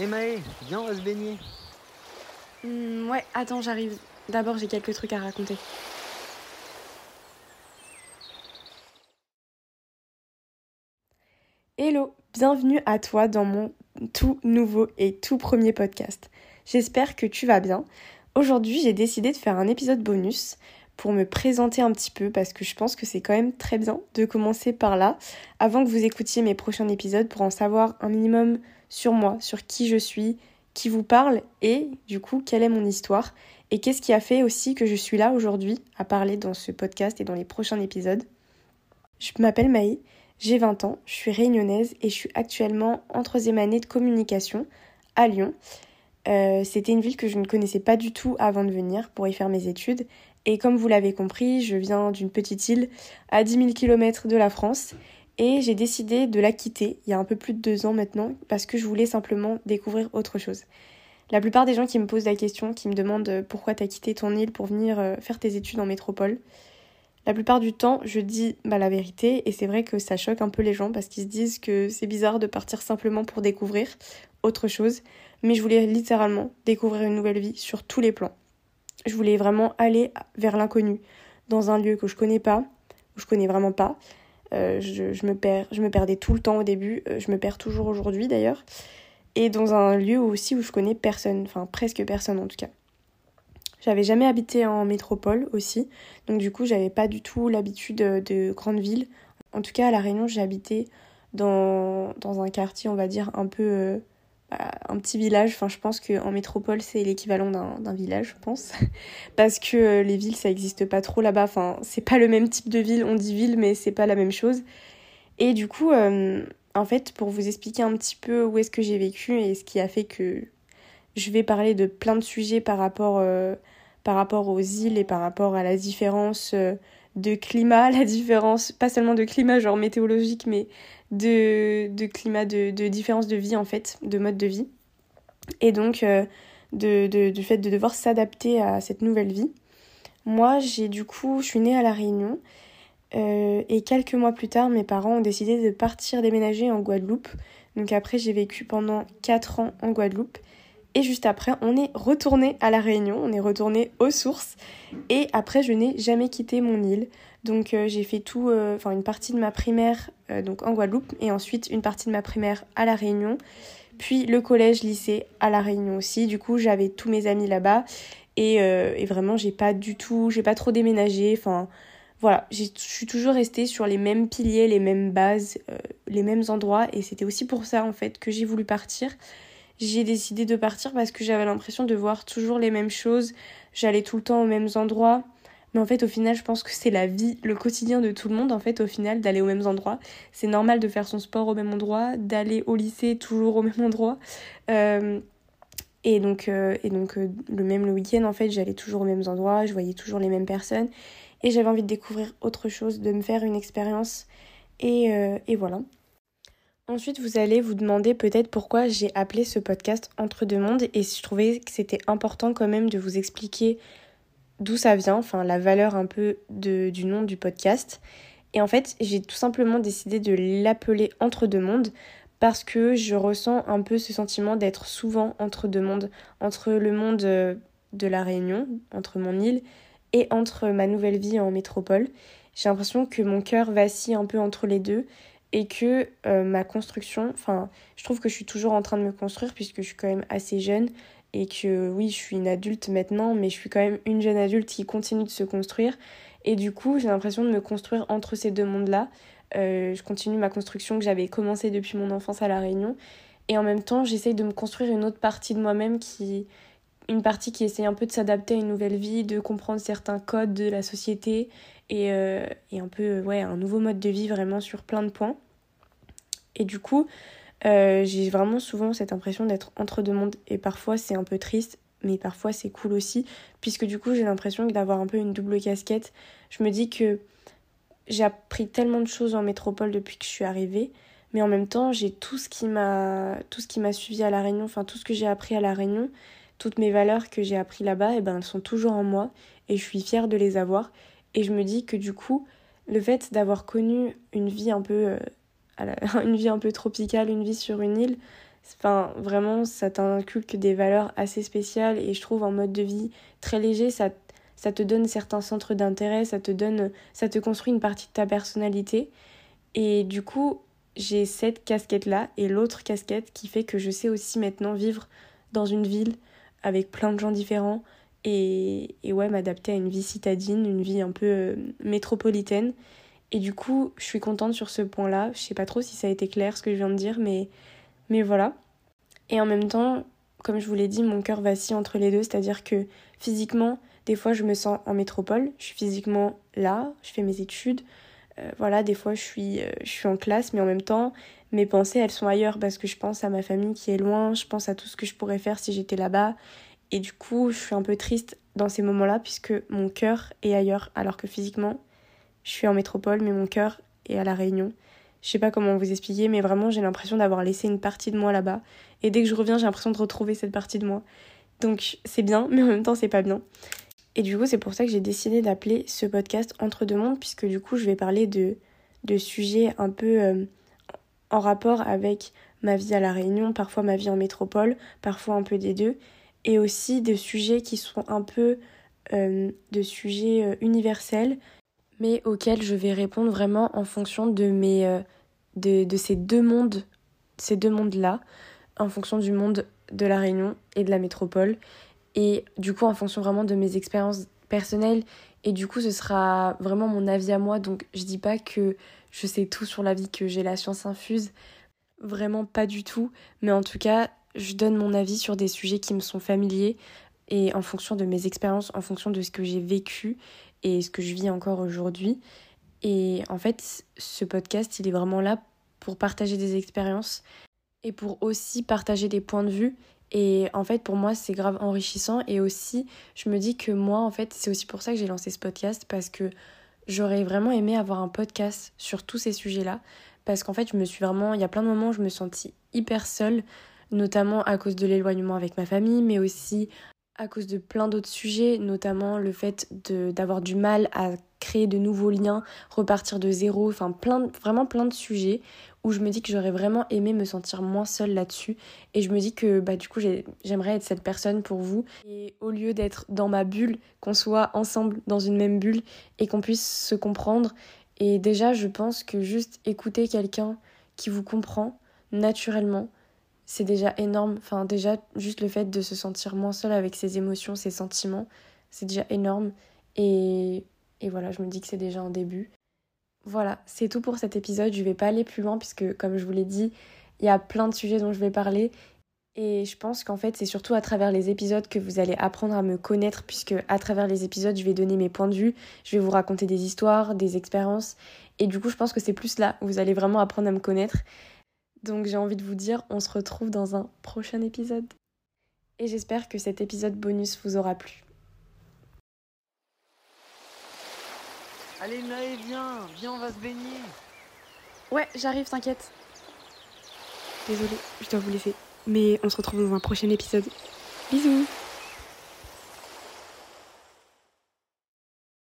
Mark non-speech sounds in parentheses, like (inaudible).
Hé Maë, viens, on va se baigner. Hmm, ouais, attends, j'arrive. D'abord, j'ai quelques trucs à raconter. Hello, bienvenue à toi dans mon tout nouveau et tout premier podcast. J'espère que tu vas bien. Aujourd'hui, j'ai décidé de faire un épisode bonus pour me présenter un petit peu parce que je pense que c'est quand même très bien de commencer par là avant que vous écoutiez mes prochains épisodes pour en savoir un minimum sur moi, sur qui je suis, qui vous parle et du coup quelle est mon histoire et qu'est-ce qui a fait aussi que je suis là aujourd'hui à parler dans ce podcast et dans les prochains épisodes. Je m'appelle Maï, j'ai 20 ans, je suis réunionnaise et je suis actuellement en troisième année de communication à Lyon. Euh, c'était une ville que je ne connaissais pas du tout avant de venir pour y faire mes études. Et comme vous l'avez compris, je viens d'une petite île à 10 000 km de la France et j'ai décidé de la quitter il y a un peu plus de deux ans maintenant parce que je voulais simplement découvrir autre chose. La plupart des gens qui me posent la question, qui me demandent euh, pourquoi t'as quitté ton île pour venir euh, faire tes études en métropole, la plupart du temps je dis bah, la vérité et c'est vrai que ça choque un peu les gens parce qu'ils se disent que c'est bizarre de partir simplement pour découvrir autre chose, mais je voulais littéralement découvrir une nouvelle vie sur tous les plans. Je voulais vraiment aller vers l'inconnu, dans un lieu que je connais pas, où je connais vraiment pas, euh, je, me perds, je me perdais tout le temps au début, euh, je me perds toujours aujourd'hui d'ailleurs. Et dans un lieu aussi où je connais personne, enfin presque personne en tout cas. J'avais jamais habité en métropole aussi, donc du coup j'avais pas du tout l'habitude de grandes villes. En tout cas à La Réunion j'ai habité dans, dans un quartier on va dire un peu euh, un petit village. Enfin, je pense qu'en métropole, c'est l'équivalent d'un village, je pense. (laughs) Parce que euh, les villes, ça n'existe pas trop là-bas. Enfin, c'est pas le même type de ville. On dit ville, mais c'est pas la même chose. Et du coup, euh, en fait, pour vous expliquer un petit peu où est-ce que j'ai vécu et ce qui a fait que je vais parler de plein de sujets par rapport, euh, par rapport aux îles et par rapport à la différence de climat, la différence, pas seulement de climat genre météorologique, mais de, de climat, de, de différence de vie en fait, de mode de vie. Et donc euh, de, du fait de devoir s'adapter à cette nouvelle vie. Moi, j'ai du coup, je suis née à La Réunion. Euh, et quelques mois plus tard, mes parents ont décidé de partir déménager en Guadeloupe. Donc après, j'ai vécu pendant 4 ans en Guadeloupe. Et juste après, on est retourné à La Réunion, on est retourné aux sources. Et après, je n'ai jamais quitté mon île. Donc euh, j'ai fait tout, euh, enfin une partie de ma primaire euh, donc en Guadeloupe et ensuite une partie de ma primaire à La Réunion. Puis le collège, lycée à La Réunion aussi. Du coup, j'avais tous mes amis là-bas. Et, et, vraiment, j'ai pas du tout, j'ai pas trop déménagé. Enfin, voilà, je suis toujours restée sur les mêmes piliers, les mêmes bases, les mêmes endroits. Et c'était aussi pour ça, en fait, que j'ai voulu partir. J'ai décidé de partir parce que j'avais l'impression de voir toujours les mêmes choses. J'allais tout le temps aux mêmes endroits. Mais en fait, au final, je pense que c'est la vie, le quotidien de tout le monde, en fait, au final, d'aller aux mêmes endroits. C'est normal de faire son sport au même endroit, d'aller au lycée toujours au même endroit. Euh, et donc, euh, et donc euh, le même le week-end, en fait, j'allais toujours aux mêmes endroits, je voyais toujours les mêmes personnes. Et j'avais envie de découvrir autre chose, de me faire une expérience. Et, et voilà. Ensuite, vous allez vous demander peut-être pourquoi j'ai appelé ce podcast Entre deux mondes et je trouvais que c'était important quand même de vous expliquer d'où ça vient, enfin la valeur un peu de, du nom du podcast. Et en fait, j'ai tout simplement décidé de l'appeler Entre deux mondes parce que je ressens un peu ce sentiment d'être souvent entre deux mondes, entre le monde euh, de la Réunion, entre mon île, et entre ma nouvelle vie en métropole. J'ai l'impression que mon cœur vacille un peu entre les deux et que euh, ma construction, enfin, je trouve que je suis toujours en train de me construire puisque je suis quand même assez jeune et que oui, je suis une adulte maintenant, mais je suis quand même une jeune adulte qui continue de se construire. Et du coup, j'ai l'impression de me construire entre ces deux mondes-là. Euh, je continue ma construction que j'avais commencée depuis mon enfance à La Réunion. Et en même temps, j'essaye de me construire une autre partie de moi-même qui. Une partie qui essaie un peu de s'adapter à une nouvelle vie, de comprendre certains codes de la société et, euh, un peu, ouais, un nouveau mode de vie vraiment sur plein de points. Et du coup, euh, j'ai vraiment souvent cette impression d'être entre deux mondes et parfois c'est un peu triste mais parfois c'est cool aussi puisque du coup j'ai l'impression d'avoir un peu une double casquette. Je me dis que j'ai appris tellement de choses en métropole depuis que je suis arrivée mais en même temps j'ai tout ce qui m'a tout ce qui m'a suivi à la Réunion, enfin tout ce que j'ai appris à la Réunion, toutes mes valeurs que j'ai appris là-bas eh ben elles sont toujours en moi et je suis fière de les avoir et je me dis que du coup le fait d'avoir connu une vie un peu euh, (laughs) une vie un peu tropicale, une vie sur une île, Enfin, vraiment, ça t'inculque des valeurs assez spéciales et je trouve en mode de vie très léger, ça, ça te donne certains centres d'intérêt, ça te donne, ça te construit une partie de ta personnalité. Et du coup, j'ai cette casquette-là et l'autre casquette qui fait que je sais aussi maintenant vivre dans une ville avec plein de gens différents et, et ouais, m'adapter à une vie citadine, une vie un peu euh, métropolitaine. Et du coup, je suis contente sur ce point-là. Je sais pas trop si ça a été clair ce que je viens de dire, mais, mais voilà. Et en même temps, comme je vous l'ai dit, mon cœur vacille entre les deux, c'est-à-dire que physiquement, des fois, je me sens en métropole, je suis physiquement là, je fais mes études. Euh, voilà, des fois, je suis, euh, je suis en classe, mais en même temps, mes pensées, elles sont ailleurs parce que je pense à ma famille qui est loin, je pense à tout ce que je pourrais faire si j'étais là-bas. Et du coup, je suis un peu triste dans ces moments-là puisque mon cœur est ailleurs, alors que physiquement, je suis en métropole, mais mon cœur est à La Réunion. Je sais pas comment vous expliquer, mais vraiment, j'ai l'impression d'avoir laissé une partie de moi là-bas. Et dès que je reviens, j'ai l'impression de retrouver cette partie de moi. Donc, c'est bien, (laughs) mais en même temps, c'est pas bien. Et du coup, c'est pour ça que j'ai décidé d'appeler ce podcast Entre deux mondes, puisque du coup, je vais parler de, de sujets un peu euh, en rapport avec ma vie à La Réunion, parfois ma vie en métropole, parfois un peu des deux, et aussi des sujets qui sont un peu euh, de sujets euh, universels, mais auxquels je vais répondre vraiment en fonction de mes de, de, ces deux mondes, ces deux mondes-là, en fonction du monde de la Réunion et de la métropole, et du coup en fonction vraiment de mes expériences personnelles. Et du coup, ce sera vraiment mon avis à moi. Donc, je dis pas que je sais tout sur la vie, que j'ai la science infuse. Vraiment pas du tout. Mais en tout cas, je donne mon avis sur des sujets qui me sont familiers et en fonction de mes expériences, en fonction de ce que j'ai vécu et ce que je vis encore aujourd'hui. Et en fait, ce podcast, il est vraiment là pour partager des expériences et pour aussi partager des points de vue. Et en fait, pour moi, c'est grave enrichissant. Et aussi, je me dis que moi, en fait, c'est aussi pour ça que j'ai lancé ce podcast parce que j'aurais vraiment aimé avoir un podcast sur tous ces sujets-là. Parce qu'en fait, je me suis vraiment. Il y a plein de moments où je me sentis hyper seule, notamment à cause de l'éloignement avec ma famille, mais aussi à cause de plein d'autres sujets, notamment le fait d'avoir du mal à créer de nouveaux liens, repartir de zéro, enfin plein, vraiment plein de sujets où je me dis que j'aurais vraiment aimé me sentir moins seule là-dessus et je me dis que bah du coup j'aimerais être cette personne pour vous et au lieu d'être dans ma bulle, qu'on soit ensemble dans une même bulle et qu'on puisse se comprendre et déjà je pense que juste écouter quelqu'un qui vous comprend naturellement c'est déjà énorme. Enfin, déjà, juste le fait de se sentir moins seul avec ses émotions, ses sentiments, c'est déjà énorme. Et, et voilà, je me dis que c'est déjà un début. Voilà, c'est tout pour cet épisode. Je vais pas aller plus loin puisque, comme je vous l'ai dit, il y a plein de sujets dont je vais parler. Et je pense qu'en fait, c'est surtout à travers les épisodes que vous allez apprendre à me connaître, puisque à travers les épisodes, je vais donner mes points de vue, je vais vous raconter des histoires, des expériences. Et du coup, je pense que c'est plus là où vous allez vraiment apprendre à me connaître. Donc j'ai envie de vous dire, on se retrouve dans un prochain épisode. Et j'espère que cet épisode bonus vous aura plu. Allez Naé, viens, viens, on va se baigner. Ouais, j'arrive, t'inquiète. Désolée, je dois vous laisser. Mais on se retrouve dans un prochain épisode. Bisous